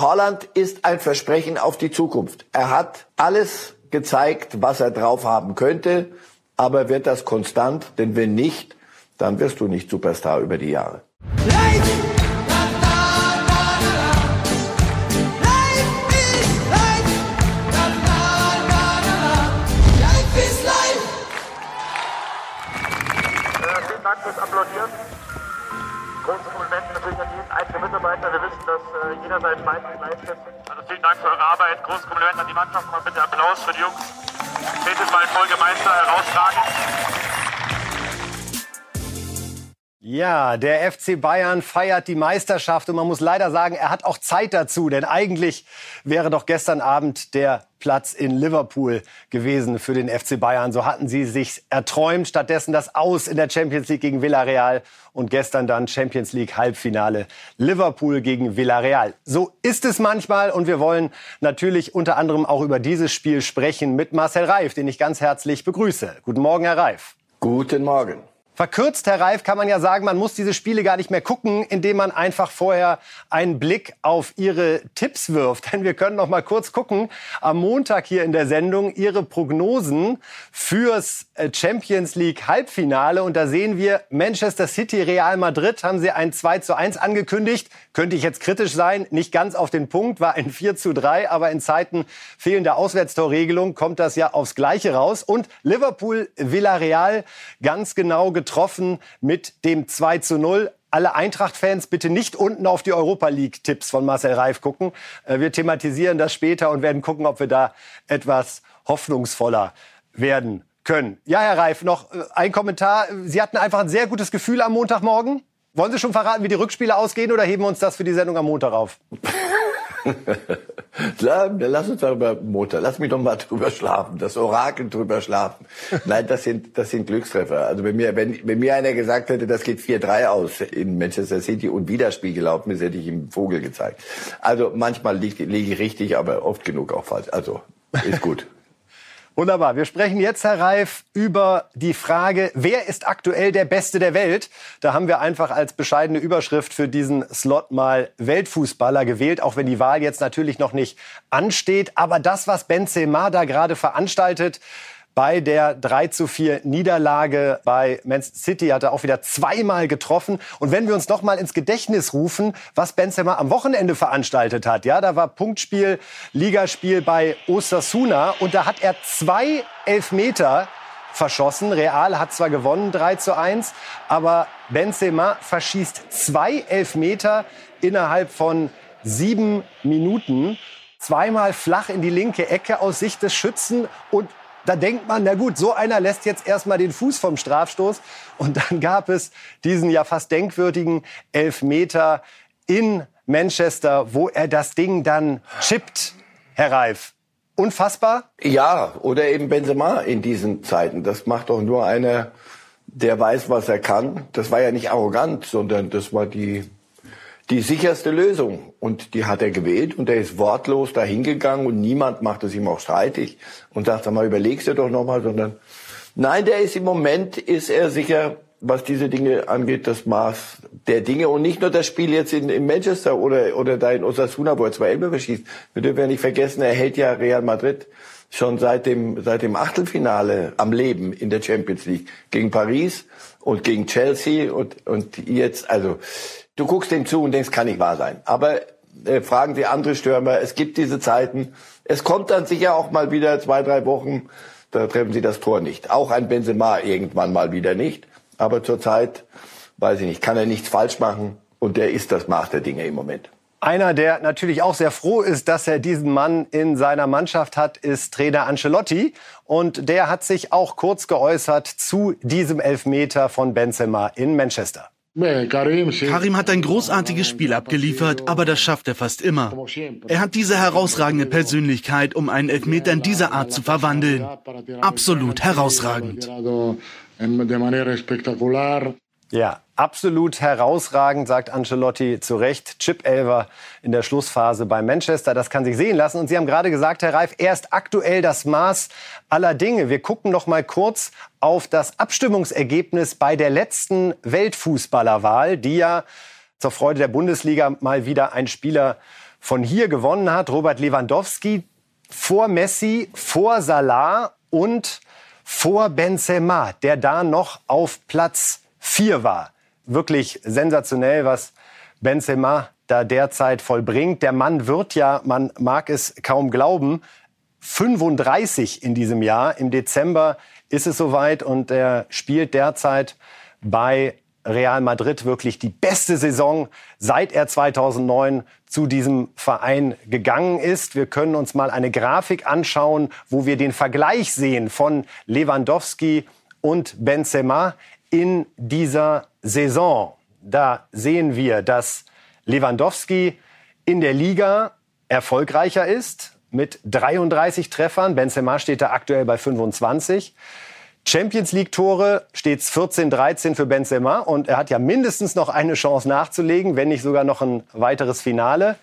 Holland ist ein Versprechen auf die Zukunft. Er hat alles gezeigt, was er drauf haben könnte, aber wird das konstant? Denn wenn nicht, dann wirst du nicht Superstar über die Jahre. jeder seinen Beitrag leistet. Also vielen Dank für eure Arbeit. Großes Kompliment an die Mannschaft. Mal bitte Applaus für die Jungs. Viertes Mal in Folge Meister herausragend. Ja, der FC Bayern feiert die Meisterschaft und man muss leider sagen, er hat auch Zeit dazu, denn eigentlich wäre doch gestern Abend der Platz in Liverpool gewesen für den FC Bayern. So hatten sie sich erträumt. Stattdessen das Aus in der Champions League gegen Villarreal und gestern dann Champions League Halbfinale Liverpool gegen Villarreal. So ist es manchmal und wir wollen natürlich unter anderem auch über dieses Spiel sprechen mit Marcel Reif, den ich ganz herzlich begrüße. Guten Morgen, Herr Reif. Guten Morgen. Verkürzt, Herr Reif, kann man ja sagen, man muss diese Spiele gar nicht mehr gucken, indem man einfach vorher einen Blick auf Ihre Tipps wirft. Denn wir können noch mal kurz gucken. Am Montag hier in der Sendung Ihre Prognosen fürs äh, Champions League Halbfinale. Und da sehen wir Manchester City, Real Madrid haben Sie ein 2 zu 1 angekündigt. Könnte ich jetzt kritisch sein. Nicht ganz auf den Punkt, war ein 4 zu 3. Aber in Zeiten fehlender Auswärtstorregelung kommt das ja aufs Gleiche raus. Und Liverpool, Villarreal ganz genau getroffen getroffen mit dem 2 zu 0 alle Eintracht-Fans bitte nicht unten auf die Europa League-Tipps von Marcel Reif gucken. Äh, wir thematisieren das später und werden gucken, ob wir da etwas hoffnungsvoller werden können. Ja, Herr Reif, noch äh, ein Kommentar. Sie hatten einfach ein sehr gutes Gefühl am Montagmorgen. Wollen Sie schon verraten, wie die Rückspiele ausgehen oder heben wir uns das für die Sendung am Montag auf? Lass uns darüber, Motor, lass mich doch mal drüber schlafen, das Orakel drüber schlafen. Nein, das sind, das sind Glückstreffer. Also wenn mir, wenn, wenn mir einer gesagt hätte, das geht 4-3 aus in Manchester City und wieder Spiel gelaufen ist, hätte ich ihm Vogel gezeigt. Also manchmal liege lieg ich richtig, aber oft genug auch falsch. Also, ist gut. Wunderbar. Wir sprechen jetzt, Herr Reif, über die Frage, wer ist aktuell der Beste der Welt? Da haben wir einfach als bescheidene Überschrift für diesen Slot mal Weltfußballer gewählt, auch wenn die Wahl jetzt natürlich noch nicht ansteht. Aber das, was Benzema da gerade veranstaltet, bei der 3 zu 4 Niederlage bei Man City hat er auch wieder zweimal getroffen. Und wenn wir uns noch mal ins Gedächtnis rufen, was Benzema am Wochenende veranstaltet hat, ja, da war Punktspiel, Ligaspiel bei Osasuna und da hat er zwei Elfmeter verschossen. Real hat zwar gewonnen 3 zu 1, aber Benzema verschießt zwei Elfmeter innerhalb von sieben Minuten. Zweimal flach in die linke Ecke aus Sicht des Schützen und da denkt man, na gut, so einer lässt jetzt erstmal den Fuß vom Strafstoß. Und dann gab es diesen ja fast denkwürdigen Elfmeter in Manchester, wo er das Ding dann chippt, Herr Reif. Unfassbar? Ja, oder eben Benzema in diesen Zeiten. Das macht doch nur einer, der weiß, was er kann. Das war ja nicht arrogant, sondern das war die die sicherste Lösung. Und die hat er gewählt und er ist wortlos dahingegangen und niemand macht es ihm auch streitig und sagt, sag mal, überlegst du doch nochmal, sondern nein, der ist im Moment, ist er sicher, was diese Dinge angeht, das Maß der Dinge und nicht nur das Spiel jetzt in, in Manchester oder, oder da in Osasuna, wo er zwei Elbe verschießt. Wir dürfen ja nicht vergessen, er hält ja Real Madrid schon seit dem, seit dem Achtelfinale am Leben in der Champions League gegen Paris und gegen Chelsea und, und jetzt, also, Du guckst dem zu und denkst, kann nicht wahr sein. Aber äh, fragen Sie andere Stürmer, es gibt diese Zeiten. Es kommt dann sicher auch mal wieder zwei, drei Wochen, da treffen Sie das Tor nicht. Auch ein Benzema irgendwann mal wieder nicht. Aber zurzeit, weiß ich nicht, kann er nichts falsch machen. Und der ist das Maß der Dinge im Moment. Einer, der natürlich auch sehr froh ist, dass er diesen Mann in seiner Mannschaft hat, ist Trainer Ancelotti. Und der hat sich auch kurz geäußert zu diesem Elfmeter von Benzema in Manchester. Karim hat ein großartiges Spiel abgeliefert, aber das schafft er fast immer. Er hat diese herausragende Persönlichkeit, um einen Elfmeter in dieser Art zu verwandeln. Absolut herausragend. Ja, absolut herausragend, sagt Ancelotti zu Recht. Chip Elver in der Schlussphase bei Manchester, das kann sich sehen lassen. Und Sie haben gerade gesagt, Herr Reif, er ist aktuell das Maß aller Dinge. Wir gucken noch mal kurz auf das Abstimmungsergebnis bei der letzten Weltfußballerwahl, die ja zur Freude der Bundesliga mal wieder ein Spieler von hier gewonnen hat. Robert Lewandowski vor Messi, vor Salah und vor Benzema, der da noch auf Platz 4 war. Wirklich sensationell, was Benzema da derzeit vollbringt. Der Mann wird ja, man mag es kaum glauben, 35 in diesem Jahr. Im Dezember ist es soweit und er spielt derzeit bei Real Madrid wirklich die beste Saison, seit er 2009 zu diesem Verein gegangen ist. Wir können uns mal eine Grafik anschauen, wo wir den Vergleich sehen von Lewandowski und Benzema in dieser Saison. Da sehen wir, dass Lewandowski in der Liga erfolgreicher ist mit 33 Treffern. Benzema steht da aktuell bei 25. Champions League Tore steht 14-13 für Benzema und er hat ja mindestens noch eine Chance nachzulegen, wenn nicht sogar noch ein weiteres Finale.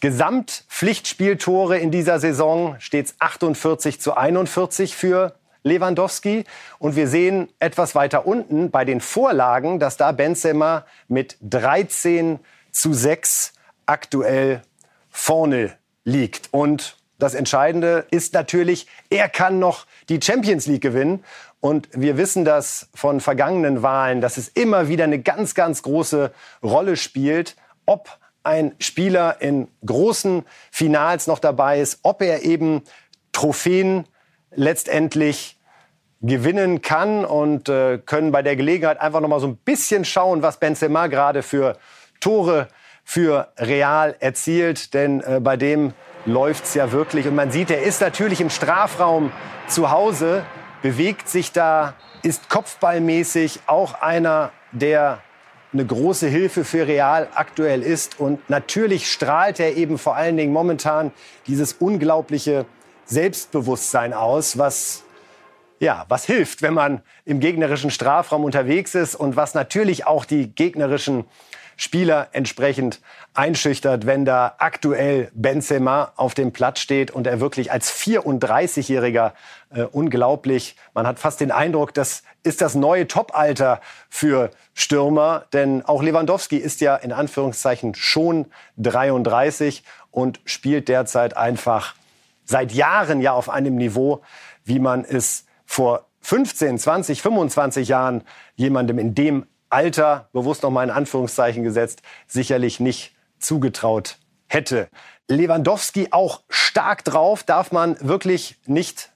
Gesamtpflichtspieltore in dieser Saison steht 48 zu 41 für Lewandowski. Und wir sehen etwas weiter unten bei den Vorlagen, dass da Benzema mit 13 zu 6 aktuell vorne liegt. Und das Entscheidende ist natürlich, er kann noch die Champions League gewinnen. Und wir wissen das von vergangenen Wahlen, dass es immer wieder eine ganz, ganz große Rolle spielt, ob ein Spieler in großen Finals noch dabei ist, ob er eben Trophäen letztendlich gewinnen kann und äh, können bei der Gelegenheit einfach noch mal so ein bisschen schauen, was Benzema gerade für Tore für Real erzielt, denn äh, bei dem läuft's ja wirklich und man sieht, er ist natürlich im Strafraum zu Hause, bewegt sich da, ist kopfballmäßig auch einer, der eine große Hilfe für Real aktuell ist. Und natürlich strahlt er eben vor allen Dingen momentan dieses unglaubliche Selbstbewusstsein aus, was ja, was hilft, wenn man im gegnerischen Strafraum unterwegs ist und was natürlich auch die gegnerischen Spieler entsprechend einschüchtert, wenn da aktuell Benzema auf dem Platz steht und er wirklich als 34-Jähriger äh, unglaublich, man hat fast den Eindruck, das ist das neue Topalter für Stürmer, denn auch Lewandowski ist ja in Anführungszeichen schon 33 und spielt derzeit einfach seit Jahren ja auf einem Niveau, wie man es vor 15, 20, 25 Jahren jemandem in dem Alter, bewusst noch mal in Anführungszeichen gesetzt, sicherlich nicht zugetraut hätte. Lewandowski auch stark drauf, darf man wirklich nicht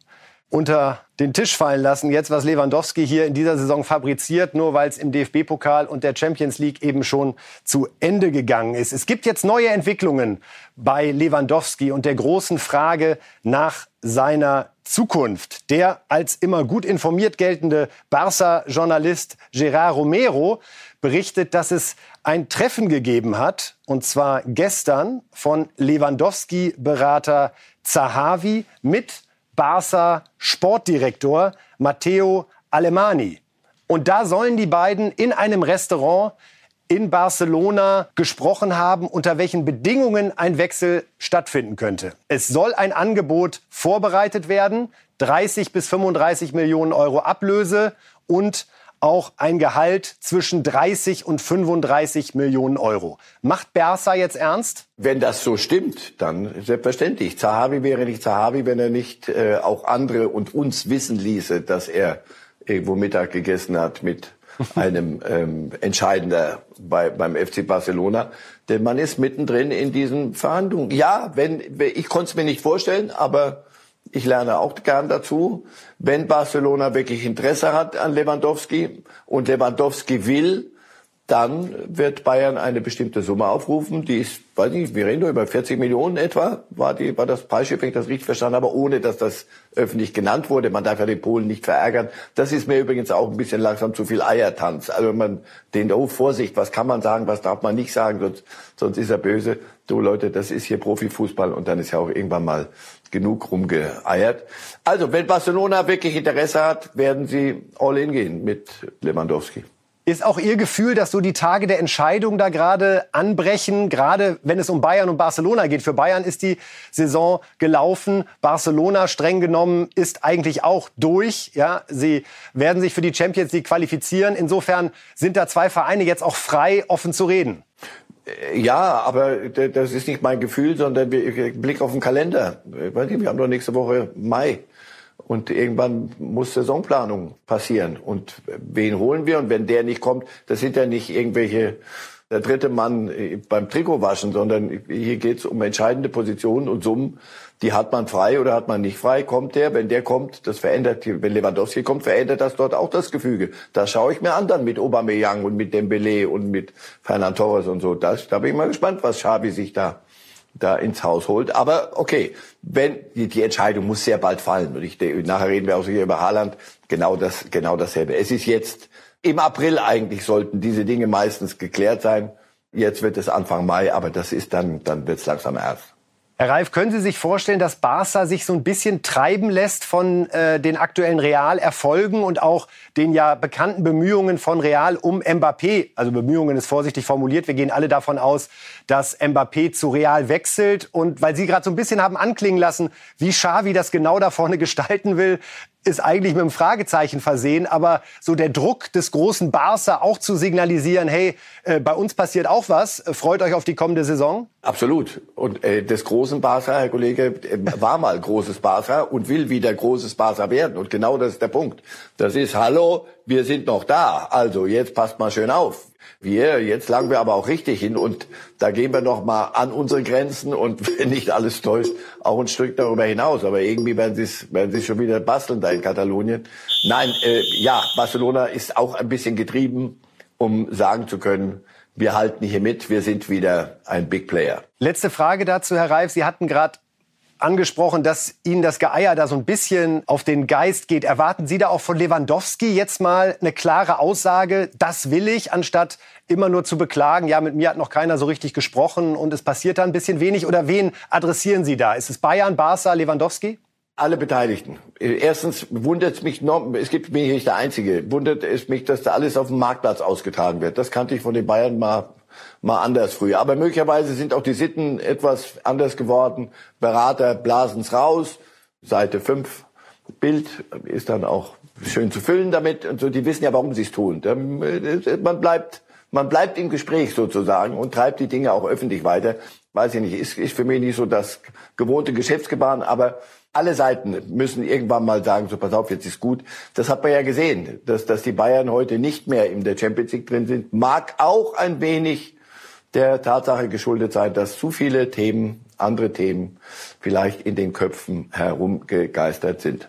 unter den Tisch fallen lassen. Jetzt, was Lewandowski hier in dieser Saison fabriziert, nur weil es im DFB-Pokal und der Champions League eben schon zu Ende gegangen ist. Es gibt jetzt neue Entwicklungen bei Lewandowski und der großen Frage nach seiner Zukunft. Der als immer gut informiert geltende Barca-Journalist Gerard Romero berichtet, dass es ein Treffen gegeben hat, und zwar gestern von Lewandowski-Berater Zahavi mit Barca Sportdirektor Matteo Alemani. Und da sollen die beiden in einem Restaurant in Barcelona gesprochen haben, unter welchen Bedingungen ein Wechsel stattfinden könnte. Es soll ein Angebot vorbereitet werden, 30 bis 35 Millionen Euro Ablöse und auch ein Gehalt zwischen 30 und 35 Millionen Euro. Macht Bersa jetzt ernst? Wenn das so stimmt, dann selbstverständlich. Zahavi wäre nicht Zahavi, wenn er nicht äh, auch andere und uns wissen ließe, dass er irgendwo Mittag gegessen hat mit einem ähm, Entscheidender bei, beim FC Barcelona. Denn man ist mittendrin in diesen Verhandlungen. Ja, wenn ich konnte es mir nicht vorstellen, aber ich lerne auch gern dazu. Wenn Barcelona wirklich Interesse hat an Lewandowski und Lewandowski will, dann wird Bayern eine bestimmte Summe aufrufen. Die ist, weiß nicht, wir reden nur über 40 Millionen etwa, war, die, war das Preisschiff, wenn ich das richtig verstanden habe, ohne dass das öffentlich genannt wurde. Man darf ja den Polen nicht verärgern. Das ist mir übrigens auch ein bisschen langsam zu viel Eiertanz. Also man, den, oh Vorsicht, was kann man sagen, was darf man nicht sagen, sonst, sonst ist er böse. Du Leute, das ist hier Profifußball und dann ist ja auch irgendwann mal genug rumgeeiert. Also, wenn Barcelona wirklich Interesse hat, werden sie all in gehen mit Lewandowski. Ist auch Ihr Gefühl, dass so die Tage der Entscheidung da gerade anbrechen, gerade wenn es um Bayern und Barcelona geht? Für Bayern ist die Saison gelaufen. Barcelona streng genommen ist eigentlich auch durch. Ja, sie werden sich für die Champions League qualifizieren. Insofern sind da zwei Vereine jetzt auch frei, offen zu reden. Ja, aber das ist nicht mein Gefühl, sondern Blick auf den Kalender. Wir haben doch nächste Woche Mai. Und irgendwann muss Saisonplanung passieren. Und wen holen wir? Und wenn der nicht kommt, das sind ja nicht irgendwelche der dritte Mann beim Trikotwaschen, sondern hier geht es um entscheidende Positionen und Summen. Die hat man frei oder hat man nicht frei? Kommt der? Wenn der kommt, das verändert, wenn Lewandowski kommt, verändert das dort auch das Gefüge. Da schaue ich mir an dann mit Aubameyang und mit Dembele und mit Fernand Torres und so. Das, da bin ich mal gespannt, was Xavi sich da da ins Haus holt. Aber okay, wenn die, die Entscheidung muss sehr bald fallen. Und ich nachher reden wir auch hier über Haaland. Genau das, genau dasselbe. Es ist jetzt im April eigentlich sollten diese Dinge meistens geklärt sein. Jetzt wird es Anfang Mai, aber das ist dann, dann wird es langsam ernst. Herr Reif, können Sie sich vorstellen, dass Barca sich so ein bisschen treiben lässt von äh, den aktuellen Real-Erfolgen und auch den ja bekannten Bemühungen von Real um Mbappé? Also Bemühungen ist vorsichtig formuliert. Wir gehen alle davon aus, dass Mbappé zu Real wechselt. Und weil Sie gerade so ein bisschen haben anklingen lassen, wie Xavi das genau da vorne gestalten will, ist eigentlich mit einem Fragezeichen versehen, aber so der Druck des großen Barca auch zu signalisieren, hey, äh, bei uns passiert auch was, freut euch auf die kommende Saison? Absolut. Und äh, des großen Barca, Herr Kollege, äh, war mal großes Barca und will wieder großes Barca werden. Und genau das ist der Punkt. Das ist, hallo, wir sind noch da. Also jetzt passt mal schön auf. Wir, jetzt lagen wir aber auch richtig hin und da gehen wir noch mal an unsere Grenzen und wenn nicht alles täuscht, auch ein Stück darüber hinaus. Aber irgendwie werden sie werden sie schon wieder basteln da in Katalonien. Nein, äh, ja, Barcelona ist auch ein bisschen getrieben, um sagen zu können, wir halten hier mit, wir sind wieder ein Big Player. Letzte Frage dazu, Herr Reif. Sie hatten gerade angesprochen, dass Ihnen das Geeier da so ein bisschen auf den Geist geht. Erwarten Sie da auch von Lewandowski jetzt mal eine klare Aussage, das will ich, anstatt immer nur zu beklagen, ja, mit mir hat noch keiner so richtig gesprochen und es passiert da ein bisschen wenig? Oder wen adressieren Sie da? Ist es Bayern, Barca, Lewandowski? Alle Beteiligten. Erstens wundert es mich noch, es gibt mir nicht der Einzige, wundert es mich, dass da alles auf dem Marktplatz ausgetragen wird. Das kannte ich von den Bayern mal mal anders früher. Aber möglicherweise sind auch die Sitten etwas anders geworden. Berater blasen's raus. Seite 5 Bild ist dann auch schön zu füllen damit und so. Die wissen ja, warum sie es tun. Man bleibt, man bleibt im Gespräch sozusagen und treibt die Dinge auch öffentlich weiter. Weiß ich nicht, ist, ist für mich nicht so das gewohnte Geschäftsgebaren, aber alle Seiten müssen irgendwann mal sagen, so pass auf, jetzt ist gut. Das hat man ja gesehen, dass, dass die Bayern heute nicht mehr in der Champions League drin sind. Mag auch ein wenig der Tatsache geschuldet sein, dass zu viele Themen, andere Themen vielleicht in den Köpfen herumgegeistert sind.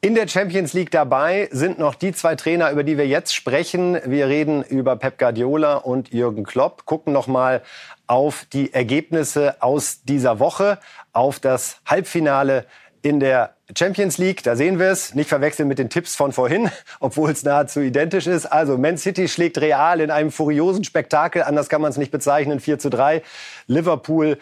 In der Champions League dabei sind noch die zwei Trainer, über die wir jetzt sprechen. Wir reden über Pep Guardiola und Jürgen Klopp, gucken noch mal auf die Ergebnisse aus dieser Woche, auf das Halbfinale in der Champions League, da sehen wir es, nicht verwechseln mit den Tipps von vorhin, obwohl es nahezu identisch ist. Also Man City schlägt Real in einem furiosen Spektakel, anders kann man es nicht bezeichnen, 4 zu 3. Liverpool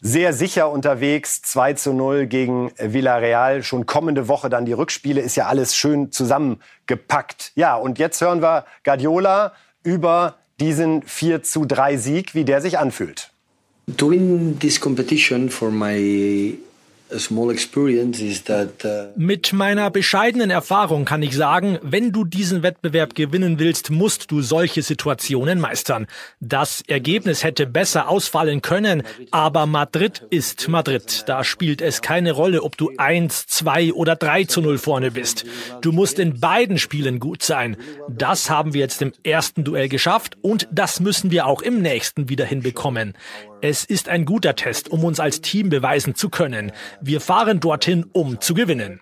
sehr sicher unterwegs, 2 zu 0 gegen Villarreal. Schon kommende Woche dann die Rückspiele, ist ja alles schön zusammengepackt. Ja, und jetzt hören wir Guardiola über diesen 4 zu 3 Sieg, wie der sich anfühlt. Mit meiner bescheidenen Erfahrung kann ich sagen, wenn du diesen Wettbewerb gewinnen willst, musst du solche Situationen meistern. Das Ergebnis hätte besser ausfallen können, aber Madrid ist Madrid. Da spielt es keine Rolle, ob du 1, 2 oder 3 zu 0 vorne bist. Du musst in beiden Spielen gut sein. Das haben wir jetzt im ersten Duell geschafft und das müssen wir auch im nächsten wieder hinbekommen. Es ist ein guter Test, um uns als Team beweisen zu können. Wir fahren dorthin, um zu gewinnen.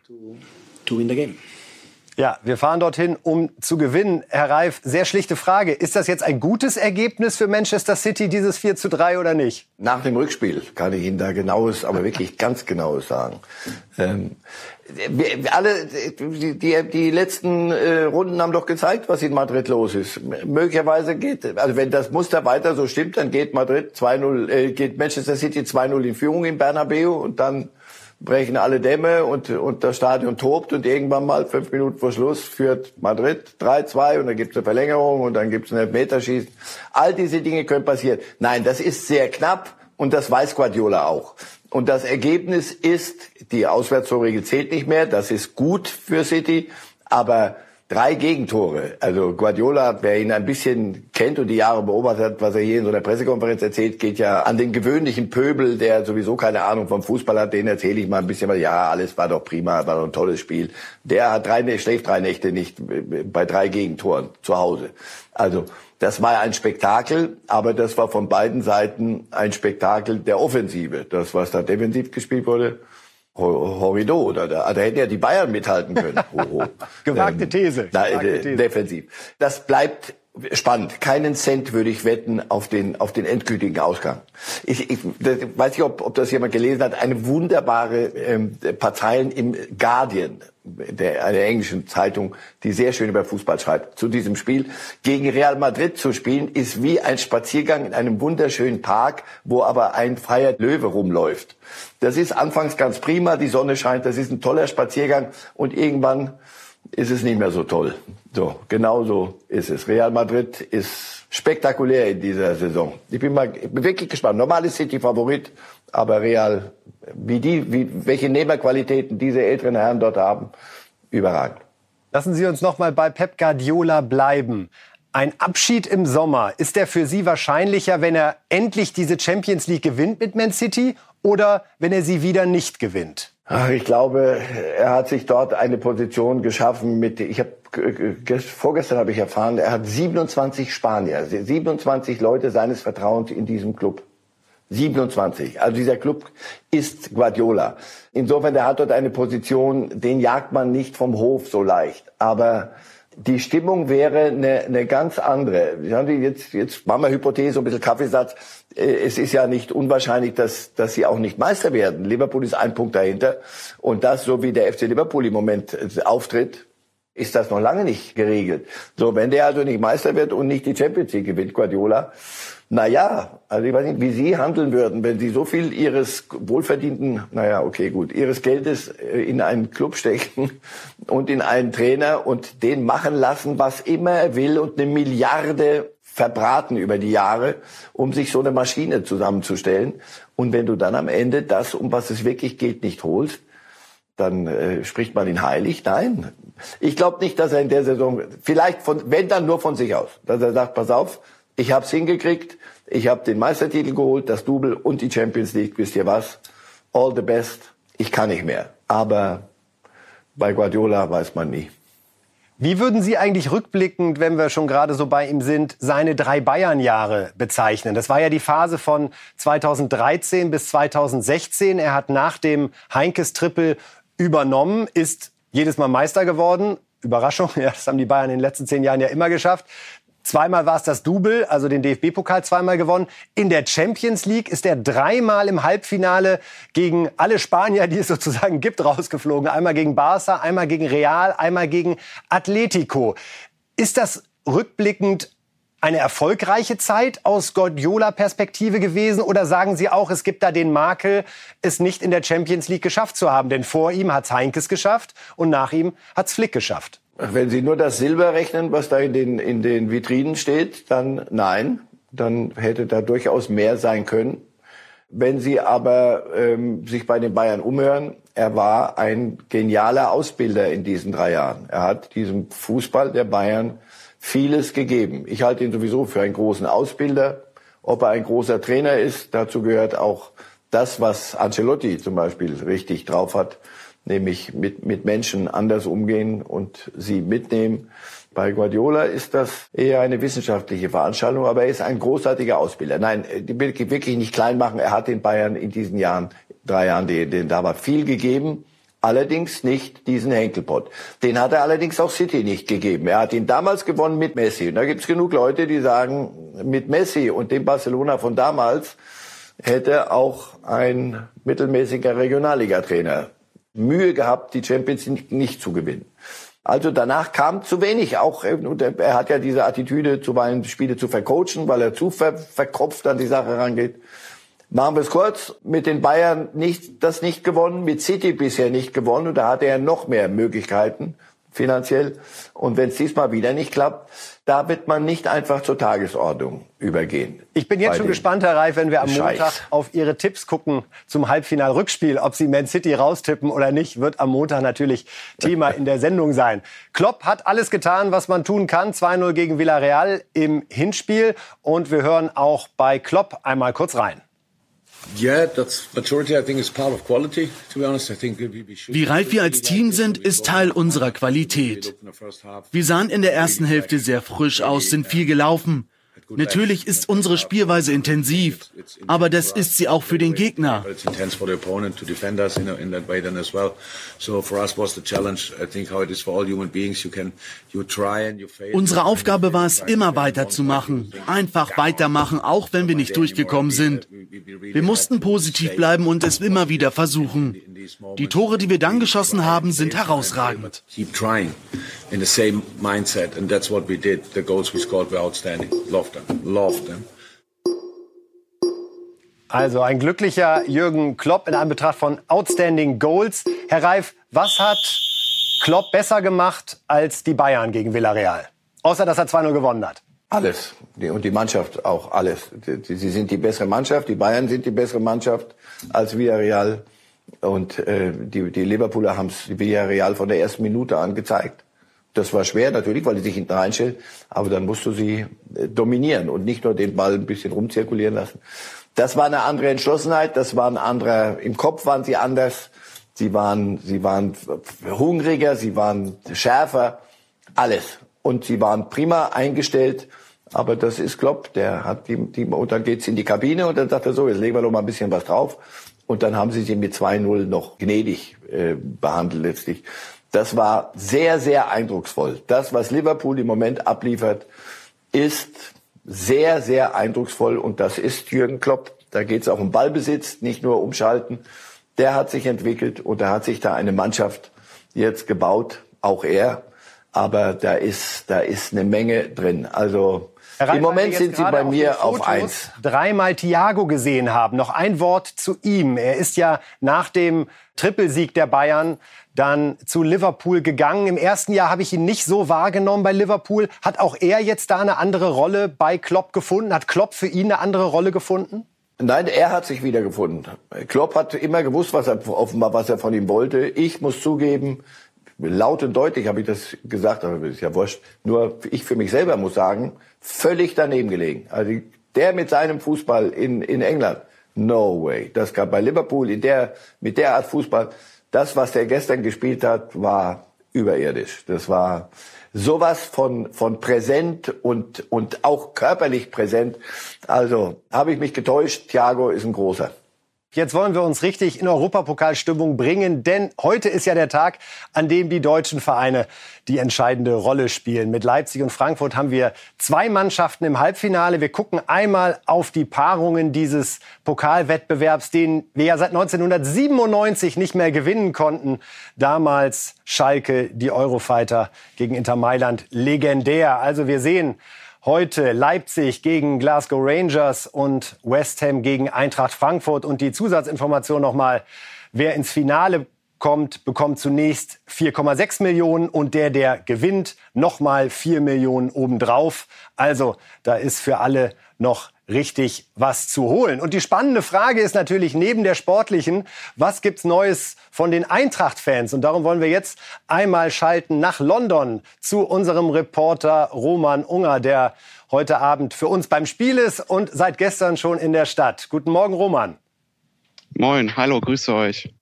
Ja, wir fahren dorthin, um zu gewinnen. Herr Reif, sehr schlichte Frage. Ist das jetzt ein gutes Ergebnis für Manchester City, dieses 4 zu 3 oder nicht? Nach dem Rückspiel kann ich Ihnen da genaues, aber wirklich ganz genaues sagen. Ähm, wir, alle, die, die, die letzten äh, Runden haben doch gezeigt, was in Madrid los ist. Möglicherweise geht, also wenn das Muster weiter so stimmt, dann geht Madrid 2-0, äh, geht Manchester City 2-0 in Führung in Bernabeu und dann brechen alle Dämme und, und das Stadion tobt und irgendwann mal fünf Minuten vor Schluss führt Madrid 3-2 und dann gibt es eine Verlängerung und dann gibt es ein Elfmeterschießen. All diese Dinge können passieren. Nein, das ist sehr knapp und das weiß Guardiola auch. Und das Ergebnis ist, die Auswärtstorregel zählt nicht mehr, das ist gut für City, aber Drei Gegentore. Also Guardiola, wer ihn ein bisschen kennt und die Jahre beobachtet hat, was er hier in so einer Pressekonferenz erzählt, geht ja an den gewöhnlichen Pöbel, der sowieso keine Ahnung vom Fußball hat. Den erzähle ich mal ein bisschen, ja, alles war doch prima, war doch ein tolles Spiel. Der hat drei, schläft drei Nächte nicht bei drei Gegentoren zu Hause. Also das war ein Spektakel, aber das war von beiden Seiten ein Spektakel der Offensive. Das, was da defensiv gespielt wurde, Horrido, oder da, da hätten ja die Bayern mithalten können. Gewagte ähm, These. Na, Gewagte These. Defensiv. Das bleibt spannend. Keinen Cent würde ich wetten auf den, auf den endgültigen Ausgang. Ich, ich weiß nicht, ob, ob das jemand gelesen hat. Eine wunderbare ähm, paar Zeilen im Guardian, der, einer englischen Zeitung, die sehr schön über Fußball schreibt, zu diesem Spiel. Gegen Real Madrid zu spielen, ist wie ein Spaziergang in einem wunderschönen Park, wo aber ein freier Löwe rumläuft. Das ist anfangs ganz prima, die Sonne scheint, das ist ein toller Spaziergang und irgendwann ist es nicht mehr so toll. So, genau so ist es. Real Madrid ist spektakulär in dieser Saison. Ich bin mal ich bin wirklich gespannt. Normal ist City Favorit, aber Real, wie die, wie, welche Nehmerqualitäten diese älteren Herren dort haben, überragend. Lassen Sie uns noch mal bei Pep Guardiola bleiben. Ein Abschied im Sommer, ist der für Sie wahrscheinlicher, wenn er endlich diese Champions League gewinnt mit Man City oder wenn er sie wieder nicht gewinnt? Ach, ich glaube, er hat sich dort eine Position geschaffen mit, ich habe vorgestern habe ich erfahren, er hat 27 Spanier, 27 Leute seines Vertrauens in diesem Club. 27. Also dieser Club ist Guardiola. Insofern, der hat dort eine Position, den jagt man nicht vom Hof so leicht. Aber die Stimmung wäre eine, eine ganz andere. Jetzt, jetzt machen wir Hypothese, ein bisschen Kaffeesatz. Äh, es ist ja nicht unwahrscheinlich, dass, dass sie auch nicht Meister werden. Liverpool ist ein Punkt dahinter. Und das, so wie der FC Liverpool im Moment äh, auftritt, ist das noch lange nicht geregelt. So, wenn der also nicht Meister wird und nicht die Champions League gewinnt, Guardiola, na ja, also ich weiß nicht, wie Sie handeln würden, wenn Sie so viel Ihres wohlverdienten, naja, okay, gut, Ihres Geldes äh, in einen Club stecken und in einen Trainer und den machen lassen, was immer er will und eine Milliarde verbraten über die Jahre, um sich so eine Maschine zusammenzustellen. Und wenn du dann am Ende das, um was es wirklich geht, nicht holst, dann äh, spricht man ihn heilig. Nein, ich glaube nicht, dass er in der Saison, vielleicht von, wenn dann nur von sich aus, dass er sagt, pass auf, ich habe es hingekriegt, ich habe den Meistertitel geholt, das Double und die Champions League. Wisst ihr was? All the best. Ich kann nicht mehr. Aber bei Guardiola weiß man nie. Wie würden Sie eigentlich rückblickend, wenn wir schon gerade so bei ihm sind, seine drei Bayern-Jahre bezeichnen? Das war ja die Phase von 2013 bis 2016. Er hat nach dem Heinkes-Triple übernommen, ist jedes Mal Meister geworden. Überraschung, ja, das haben die Bayern in den letzten zehn Jahren ja immer geschafft. Zweimal war es das Double, also den DFB-Pokal zweimal gewonnen. In der Champions League ist er dreimal im Halbfinale gegen alle Spanier, die es sozusagen gibt, rausgeflogen. Einmal gegen Barca, einmal gegen Real, einmal gegen Atletico. Ist das rückblickend eine erfolgreiche Zeit aus Guardiola-Perspektive gewesen? Oder sagen Sie auch, es gibt da den Makel, es nicht in der Champions League geschafft zu haben? Denn vor ihm hat Heinkes geschafft und nach ihm hat Flick geschafft. Wenn Sie nur das Silber rechnen, was da in den, in den Vitrinen steht, dann nein. Dann hätte da durchaus mehr sein können. Wenn Sie aber ähm, sich bei den Bayern umhören, er war ein genialer Ausbilder in diesen drei Jahren. Er hat diesem Fußball der Bayern vieles gegeben. Ich halte ihn sowieso für einen großen Ausbilder. Ob er ein großer Trainer ist, dazu gehört auch das, was Ancelotti zum Beispiel richtig drauf hat nämlich mit, mit Menschen anders umgehen und sie mitnehmen. Bei Guardiola ist das eher eine wissenschaftliche Veranstaltung, aber er ist ein großartiger Ausbilder. Nein, die will ich wirklich nicht klein machen. Er hat den Bayern in diesen Jahren, drei Jahren, denen da war viel gegeben. Allerdings nicht diesen Henkelpott. Den hat er allerdings auch City nicht gegeben. Er hat ihn damals gewonnen mit Messi. Und da gibt es genug Leute, die sagen, mit Messi und dem Barcelona von damals hätte auch ein mittelmäßiger Regionalliga-Trainer Mühe gehabt, die Champions League nicht zu gewinnen. Also danach kam zu wenig. Auch er hat ja diese Attitüde, zuweilen Spiele zu vercoachen, weil er zu ver verkopft an die Sache rangeht. Machen wir es kurz. Mit den Bayern nicht, das nicht gewonnen, mit City bisher nicht gewonnen. Und da hatte er noch mehr Möglichkeiten. finanziell. Und wenn es diesmal wieder nicht klappt, da wird man nicht einfach zur Tagesordnung übergehen. Ich bin jetzt schon gespannt, Herr Reif, wenn wir am Scheiß. Montag auf Ihre Tipps gucken zum Halbfinal-Rückspiel. Ob Sie Man City raustippen oder nicht, wird am Montag natürlich Thema in der Sendung sein. Klopp hat alles getan, was man tun kann. 2-0 gegen Villarreal im Hinspiel. Und wir hören auch bei Klopp einmal kurz rein. Wie reif wir als Team sind, ist Teil unserer Qualität. Wir sahen in der ersten Hälfte sehr frisch aus, sind viel gelaufen. Natürlich ist unsere Spielweise intensiv, aber das ist sie auch für den Gegner. Unsere Aufgabe war es, immer weiterzumachen, einfach weitermachen, auch wenn wir nicht durchgekommen sind. Wir mussten positiv bleiben und es immer wieder versuchen. Die Tore, die wir dann geschossen haben, sind herausragend. Keep trying in the same mindset and that's what we did. The goals we scored were outstanding. Love them. Love them. Also ein glücklicher Jürgen Klopp in Anbetracht von Outstanding Goals. Herr Reif, was hat Klopp besser gemacht als die Bayern gegen Villarreal? Außer, dass er 2-0 gewonnen hat. Alles. Und die Mannschaft auch alles. Sie sind die bessere Mannschaft, die Bayern sind die bessere Mannschaft als Villarreal. Und äh, die, die Liverpooler haben es Villarreal von der ersten Minute an gezeigt. Das war schwer natürlich, weil die sich hinten reinstellt, aber dann musst du sie äh, dominieren und nicht nur den Ball ein bisschen rumzirkulieren lassen. Das war eine andere Entschlossenheit, das war ein anderer, im Kopf waren sie anders, sie waren, sie waren hungriger, sie waren schärfer, alles. Und sie waren prima eingestellt, aber das ist Klopp, der hat die, die und dann geht's in die Kabine und dann sagt er so, jetzt legen wir noch mal ein bisschen was drauf. Und dann haben sie sie mit 2-0 noch gnädig äh, behandelt letztlich. Das war sehr, sehr eindrucksvoll. Das, was Liverpool im Moment abliefert, ist sehr, sehr eindrucksvoll und das ist Jürgen Klopp. Da geht es auch um Ballbesitz, nicht nur umschalten. Der hat sich entwickelt und da hat sich da eine Mannschaft jetzt gebaut, auch er. Aber da ist, da ist eine Menge drin. Also Im Moment sind Sie bei mir auf eins. Dreimal Thiago gesehen haben. Noch ein Wort zu ihm. Er ist ja nach dem Trippelsieg der Bayern dann zu Liverpool gegangen. Im ersten Jahr habe ich ihn nicht so wahrgenommen bei Liverpool. Hat auch er jetzt da eine andere Rolle bei Klopp gefunden? Hat Klopp für ihn eine andere Rolle gefunden? Nein, er hat sich wiedergefunden. Klopp hat immer gewusst, was er offenbar, was er von ihm wollte. Ich muss zugeben, laut und deutlich habe ich das gesagt, aber ist ja wurscht. Nur ich für mich selber muss sagen, völlig daneben gelegen. Also der mit seinem Fußball in, in England, no way. Das gab bei Liverpool in der, mit der Art Fußball, das, was der gestern gespielt hat, war überirdisch. Das war sowas von, von präsent und, und auch körperlich präsent. Also habe ich mich getäuscht. Thiago ist ein großer. Jetzt wollen wir uns richtig in Europapokalstimmung bringen, denn heute ist ja der Tag, an dem die deutschen Vereine die entscheidende Rolle spielen. Mit Leipzig und Frankfurt haben wir zwei Mannschaften im Halbfinale. Wir gucken einmal auf die Paarungen dieses Pokalwettbewerbs, den wir ja seit 1997 nicht mehr gewinnen konnten. Damals Schalke, die Eurofighter gegen Inter Mailand, legendär. Also wir sehen, Heute Leipzig gegen Glasgow Rangers und West Ham gegen Eintracht Frankfurt. Und die Zusatzinformation nochmal, wer ins Finale kommt, bekommt zunächst 4,6 Millionen und der, der gewinnt, nochmal 4 Millionen obendrauf. Also da ist für alle noch richtig was zu holen. Und die spannende Frage ist natürlich neben der sportlichen, was gibt's Neues von den Eintracht-Fans? Und darum wollen wir jetzt einmal schalten nach London zu unserem Reporter Roman Unger, der heute Abend für uns beim Spiel ist und seit gestern schon in der Stadt. Guten Morgen, Roman. Moin, hallo, grüße euch.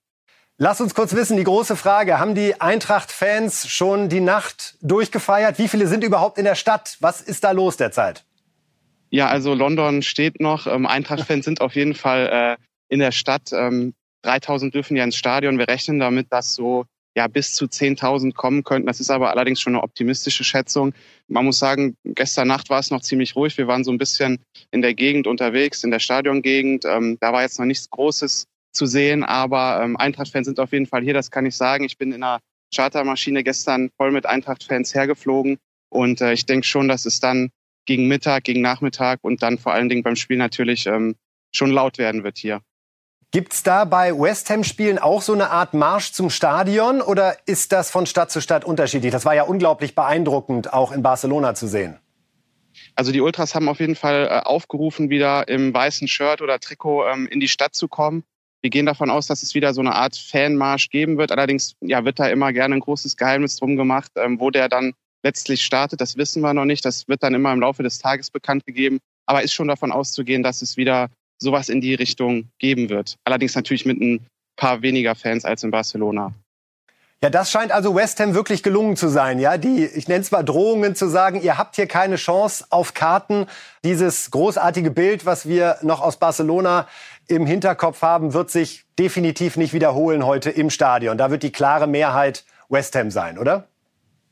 Lass uns kurz wissen, die große Frage, haben die Eintracht-Fans schon die Nacht durchgefeiert? Wie viele sind überhaupt in der Stadt? Was ist da los derzeit? Ja, also London steht noch. Ähm, Eintracht-Fans sind auf jeden Fall äh, in der Stadt. Ähm, 3000 dürfen ja ins Stadion. Wir rechnen damit, dass so ja bis zu 10.000 kommen könnten. Das ist aber allerdings schon eine optimistische Schätzung. Man muss sagen, gestern Nacht war es noch ziemlich ruhig. Wir waren so ein bisschen in der Gegend unterwegs, in der Stadiongegend. Ähm, da war jetzt noch nichts Großes zu sehen, aber ähm, Eintracht-Fans sind auf jeden Fall hier. Das kann ich sagen. Ich bin in einer Chartermaschine gestern voll mit Eintracht-Fans hergeflogen und äh, ich denke schon, dass es dann gegen Mittag, gegen Nachmittag und dann vor allen Dingen beim Spiel natürlich ähm, schon laut werden wird hier. Gibt es da bei West Ham-Spielen auch so eine Art Marsch zum Stadion oder ist das von Stadt zu Stadt unterschiedlich? Das war ja unglaublich beeindruckend, auch in Barcelona zu sehen. Also die Ultras haben auf jeden Fall äh, aufgerufen, wieder im weißen Shirt oder Trikot ähm, in die Stadt zu kommen. Wir gehen davon aus, dass es wieder so eine Art Fanmarsch geben wird. Allerdings ja, wird da immer gerne ein großes Geheimnis drum gemacht, ähm, wo der dann letztlich startet. Das wissen wir noch nicht. Das wird dann immer im Laufe des Tages bekannt gegeben. Aber ist schon davon auszugehen, dass es wieder sowas in die Richtung geben wird. Allerdings natürlich mit ein paar weniger Fans als in Barcelona. Ja, das scheint also West Ham wirklich gelungen zu sein, ja. Die, ich nenne es mal Drohungen zu sagen, ihr habt hier keine Chance auf Karten. Dieses großartige Bild, was wir noch aus Barcelona im Hinterkopf haben, wird sich definitiv nicht wiederholen heute im Stadion. Da wird die klare Mehrheit West Ham sein, oder?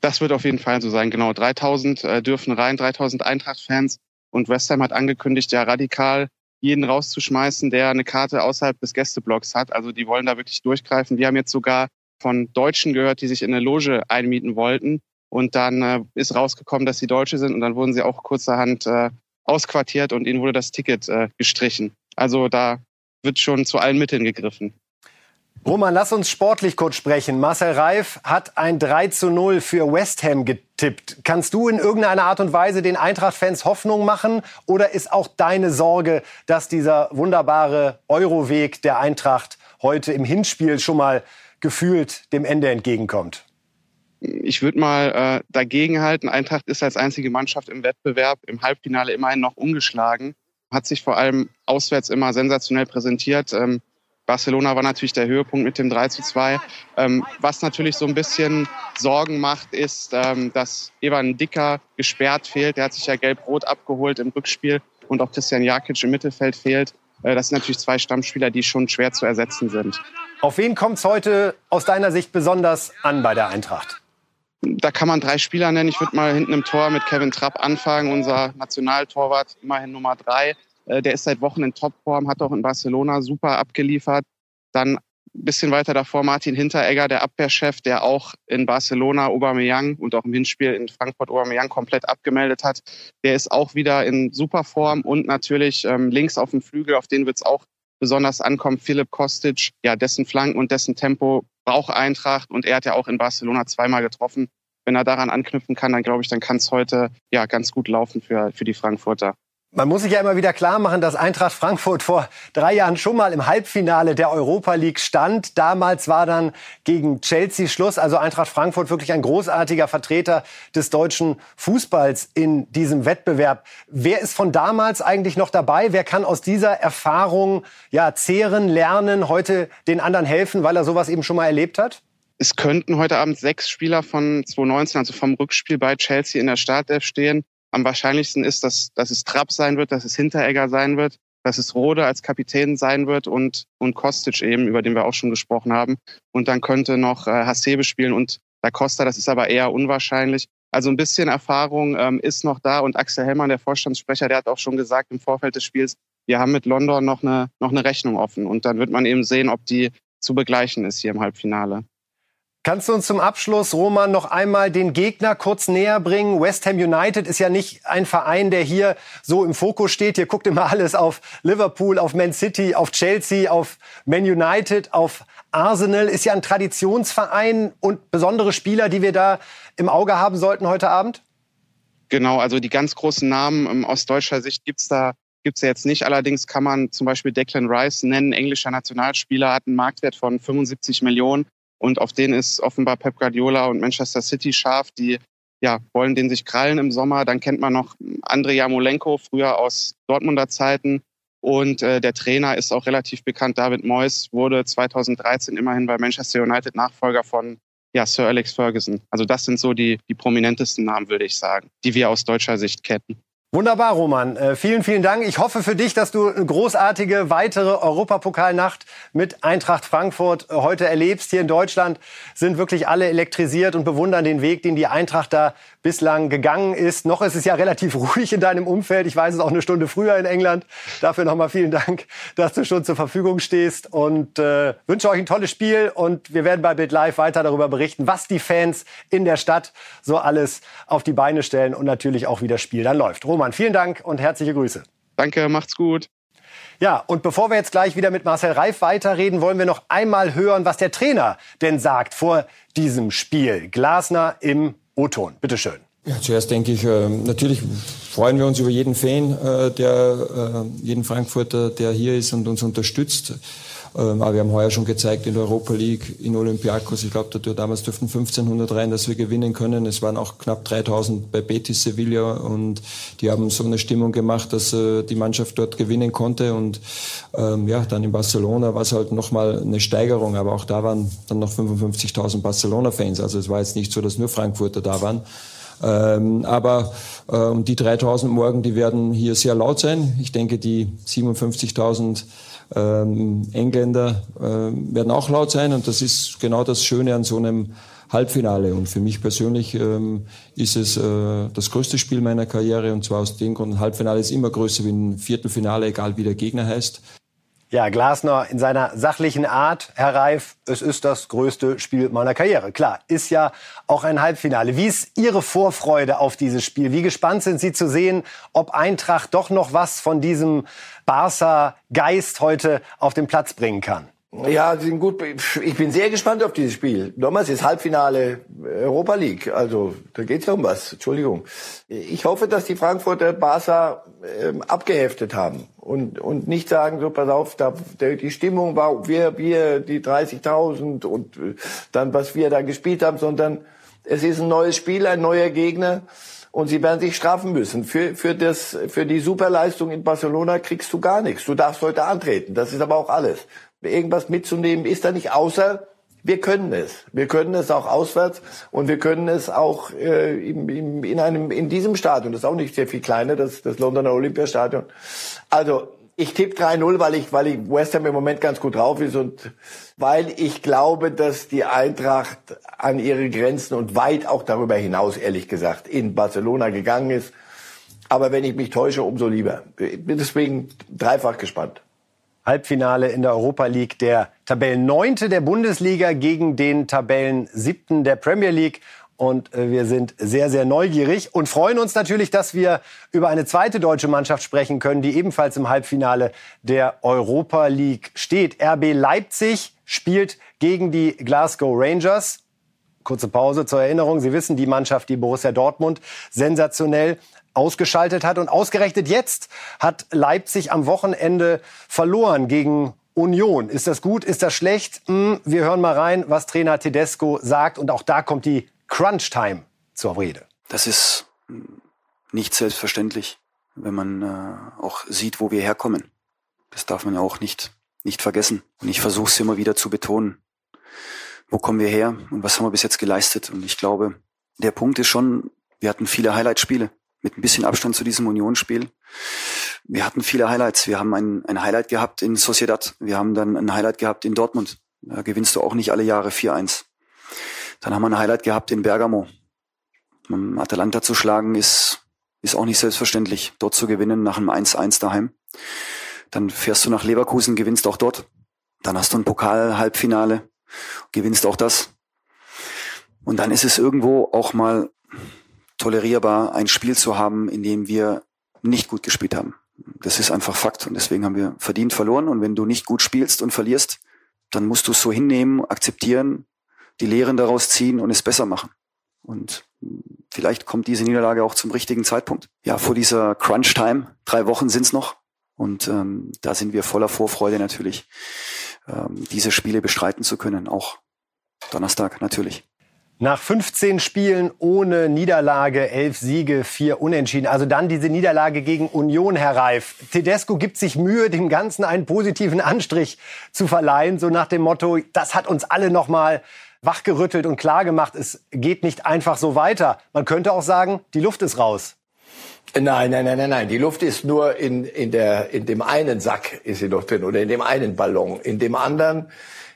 Das wird auf jeden Fall so sein, genau. 3000 äh, dürfen rein, 3000 Eintracht-Fans. Und West Ham hat angekündigt, ja radikal jeden rauszuschmeißen, der eine Karte außerhalb des Gästeblocks hat. Also die wollen da wirklich durchgreifen. Wir haben jetzt sogar von Deutschen gehört, die sich in eine Loge einmieten wollten. Und dann äh, ist rausgekommen, dass sie Deutsche sind und dann wurden sie auch kurzerhand äh, ausquartiert und ihnen wurde das Ticket äh, gestrichen. Also da wird schon zu allen Mitteln gegriffen. Roman, lass uns sportlich kurz sprechen. Marcel Reif hat ein 3 zu 0 für West Ham getippt. Kannst du in irgendeiner Art und Weise den Eintracht-Fans Hoffnung machen? Oder ist auch deine Sorge, dass dieser wunderbare Euroweg der Eintracht heute im Hinspiel schon mal gefühlt dem Ende entgegenkommt? Ich würde mal äh, dagegenhalten. Eintracht ist als einzige Mannschaft im Wettbewerb im Halbfinale immerhin noch umgeschlagen. Hat sich vor allem auswärts immer sensationell präsentiert. Ähm, Barcelona war natürlich der Höhepunkt mit dem 3 zu 2. Ähm, was natürlich so ein bisschen Sorgen macht, ist, ähm, dass Evan Dicker gesperrt fehlt. Der hat sich ja gelb-rot abgeholt im Rückspiel und auch Christian Jakic im Mittelfeld fehlt. Äh, das sind natürlich zwei Stammspieler, die schon schwer zu ersetzen sind. Auf wen kommt es heute aus deiner Sicht besonders an bei der Eintracht? Da kann man drei Spieler nennen. Ich würde mal hinten im Tor mit Kevin Trapp anfangen, unser Nationaltorwart, immerhin Nummer drei. Äh, der ist seit Wochen in Topform, hat auch in Barcelona super abgeliefert. Dann ein bisschen weiter davor Martin Hinteregger, der Abwehrchef, der auch in Barcelona Aubameyang und auch im Hinspiel in Frankfurt Aubameyang komplett abgemeldet hat. Der ist auch wieder in super Form und natürlich ähm, links auf dem Flügel, auf den wird es auch besonders ankommen. Philipp Kostic, ja, dessen Flanken und dessen Tempo braucht Eintracht und er hat ja auch in Barcelona zweimal getroffen. Wenn er daran anknüpfen kann, dann glaube ich, dann kann es heute ja ganz gut laufen für, für die Frankfurter. Man muss sich ja immer wieder klar machen, dass Eintracht Frankfurt vor drei Jahren schon mal im Halbfinale der Europa League stand. Damals war dann gegen Chelsea Schluss. Also Eintracht Frankfurt wirklich ein großartiger Vertreter des deutschen Fußballs in diesem Wettbewerb. Wer ist von damals eigentlich noch dabei? Wer kann aus dieser Erfahrung ja zehren, lernen, heute den anderen helfen, weil er sowas eben schon mal erlebt hat? Es könnten heute Abend sechs Spieler von 2019, also vom Rückspiel bei Chelsea in der Startelf stehen. Am wahrscheinlichsten ist, dass, dass es Trapp sein wird, dass es Hinteregger sein wird, dass es Rode als Kapitän sein wird und, und Kostic eben, über den wir auch schon gesprochen haben. Und dann könnte noch äh, Hasebe spielen und Da Costa, das ist aber eher unwahrscheinlich. Also ein bisschen Erfahrung ähm, ist noch da und Axel Hellmann, der Vorstandssprecher, der hat auch schon gesagt im Vorfeld des Spiels, wir haben mit London noch eine, noch eine Rechnung offen und dann wird man eben sehen, ob die zu begleichen ist hier im Halbfinale. Kannst du uns zum Abschluss, Roman, noch einmal den Gegner kurz näher bringen? West Ham United ist ja nicht ein Verein, der hier so im Fokus steht. Hier guckt immer alles auf Liverpool, auf Man City, auf Chelsea, auf Man United, auf Arsenal. Ist ja ein Traditionsverein und besondere Spieler, die wir da im Auge haben sollten heute Abend? Genau, also die ganz großen Namen ähm, aus deutscher Sicht gibt's da gibt's ja jetzt nicht. Allerdings kann man zum Beispiel Declan Rice nennen, englischer Nationalspieler, hat einen Marktwert von 75 Millionen und auf den ist offenbar Pep Guardiola und Manchester City scharf. Die ja, wollen den sich krallen im Sommer. Dann kennt man noch Andrei Jamolenko, früher aus Dortmunder Zeiten. Und äh, der Trainer ist auch relativ bekannt. David Moyes wurde 2013 immerhin bei Manchester United Nachfolger von ja, Sir Alex Ferguson. Also das sind so die, die prominentesten Namen, würde ich sagen, die wir aus deutscher Sicht kennen. Wunderbar, Roman. Äh, vielen, vielen Dank. Ich hoffe für dich, dass du eine großartige weitere Europapokalnacht mit Eintracht Frankfurt äh, heute erlebst. Hier in Deutschland sind wirklich alle elektrisiert und bewundern den Weg, den die Eintracht da bislang gegangen ist. Noch ist es ja relativ ruhig in deinem Umfeld. Ich weiß es auch eine Stunde früher in England. Dafür nochmal vielen Dank, dass du schon zur Verfügung stehst und äh, wünsche euch ein tolles Spiel. Und wir werden bei Bild Live weiter darüber berichten, was die Fans in der Stadt so alles auf die Beine stellen und natürlich auch wie das Spiel dann läuft. Roman, vielen Dank und herzliche Grüße. Danke, macht's gut. Ja, und bevor wir jetzt gleich wieder mit Marcel Reif weiterreden, wollen wir noch einmal hören, was der Trainer denn sagt vor diesem Spiel. Glasner im O-Ton. Bitteschön. Ja, zuerst denke ich, äh, natürlich freuen wir uns über jeden Fan, äh, der, äh, jeden Frankfurter, der hier ist und uns unterstützt. Ähm, aber wir haben heuer schon gezeigt in der Europa League, in Olympiakos, ich glaube, da damals dürften 1500 rein, dass wir gewinnen können. Es waren auch knapp 3000 bei Betis Sevilla und die haben so eine Stimmung gemacht, dass äh, die Mannschaft dort gewinnen konnte. Und ähm, ja, dann in Barcelona war es halt nochmal eine Steigerung, aber auch da waren dann noch 55.000 Barcelona-Fans. Also es war jetzt nicht so, dass nur Frankfurter da waren. Ähm, aber ähm, die 3000 morgen, die werden hier sehr laut sein. Ich denke, die 57.000 ähm, Engländer äh, werden auch laut sein und das ist genau das Schöne an so einem Halbfinale. Und für mich persönlich ähm, ist es äh, das größte Spiel meiner Karriere und zwar aus dem Grund, ein Halbfinale ist immer größer wie ein Viertelfinale, egal wie der Gegner heißt. Ja, Glasner in seiner sachlichen Art, Herr Reif, es ist das größte Spiel meiner Karriere. Klar, ist ja auch ein Halbfinale. Wie ist Ihre Vorfreude auf dieses Spiel? Wie gespannt sind Sie zu sehen, ob Eintracht doch noch was von diesem Barca-Geist heute auf den Platz bringen kann? Ja, sie sind gut. Ich bin sehr gespannt auf dieses Spiel. Nochmals ist Halbfinale Europa League. Also da geht's ja um was. Entschuldigung. Ich hoffe, dass die Frankfurter Barca ähm, abgeheftet haben und und nicht sagen so pass auf, da die Stimmung war wir wir die 30.000 und äh, dann was wir da gespielt haben, sondern es ist ein neues Spiel, ein neuer Gegner und sie werden sich strafen müssen. Für, für, das, für die Superleistung in Barcelona kriegst du gar nichts. Du darfst heute antreten. Das ist aber auch alles irgendwas mitzunehmen ist da nicht, außer wir können es. Wir können es auch auswärts und wir können es auch äh, im, im, in einem in diesem Stadion. Das ist auch nicht sehr viel kleiner, das, das Londoner Olympiastadion. Also ich tippe 3-0, weil ich, weil ich West Ham im Moment ganz gut drauf ist und weil ich glaube, dass die Eintracht an ihre Grenzen und weit auch darüber hinaus, ehrlich gesagt, in Barcelona gegangen ist. Aber wenn ich mich täusche, umso lieber. Bin deswegen dreifach gespannt. Halbfinale in der Europa League. Der Tabellenneunte der Bundesliga gegen den Tabellensiebten der Premier League. Und äh, wir sind sehr, sehr neugierig und freuen uns natürlich, dass wir über eine zweite deutsche Mannschaft sprechen können, die ebenfalls im Halbfinale der Europa League steht. RB Leipzig spielt gegen die Glasgow Rangers. Kurze Pause zur Erinnerung. Sie wissen, die Mannschaft, die Borussia Dortmund sensationell ausgeschaltet hat. Und ausgerechnet jetzt hat Leipzig am Wochenende verloren gegen Union. Ist das gut? Ist das schlecht? Hm, wir hören mal rein, was Trainer Tedesco sagt. Und auch da kommt die Crunch-Time zur Rede. Das ist nicht selbstverständlich, wenn man äh, auch sieht, wo wir herkommen. Das darf man ja auch nicht, nicht vergessen. Und ich versuche es immer wieder zu betonen. Wo kommen wir her und was haben wir bis jetzt geleistet? Und ich glaube, der Punkt ist schon, wir hatten viele Highlight-Spiele mit ein bisschen Abstand zu diesem Unionsspiel. Wir hatten viele Highlights. Wir haben ein, ein Highlight gehabt in Sociedad. Wir haben dann ein Highlight gehabt in Dortmund. Da gewinnst du auch nicht alle Jahre 4-1. Dann haben wir ein Highlight gehabt in Bergamo. Atalanta zu schlagen ist, ist auch nicht selbstverständlich. Dort zu gewinnen nach einem 1-1 daheim. Dann fährst du nach Leverkusen, gewinnst auch dort. Dann hast du ein Pokal-Halbfinale, gewinnst auch das. Und dann ist es irgendwo auch mal tolerierbar, ein Spiel zu haben, in dem wir nicht gut gespielt haben. Das ist einfach Fakt und deswegen haben wir verdient verloren. Und wenn du nicht gut spielst und verlierst, dann musst du es so hinnehmen, akzeptieren, die Lehren daraus ziehen und es besser machen. Und vielleicht kommt diese Niederlage auch zum richtigen Zeitpunkt. Ja, vor dieser Crunch-Time, drei Wochen sind's noch. Und ähm, da sind wir voller Vorfreude natürlich, ähm, diese Spiele bestreiten zu können. Auch Donnerstag natürlich. Nach 15 Spielen ohne Niederlage, elf Siege, vier Unentschieden. Also dann diese Niederlage gegen Union, Herr Reif. Tedesco gibt sich Mühe, dem Ganzen einen positiven Anstrich zu verleihen. So nach dem Motto, das hat uns alle nochmal wachgerüttelt und klargemacht, es geht nicht einfach so weiter. Man könnte auch sagen, die Luft ist raus. Nein, nein, nein, nein, nein. Die Luft ist nur in, in, der, in dem einen Sack ist sie noch drin oder in dem einen Ballon. In dem anderen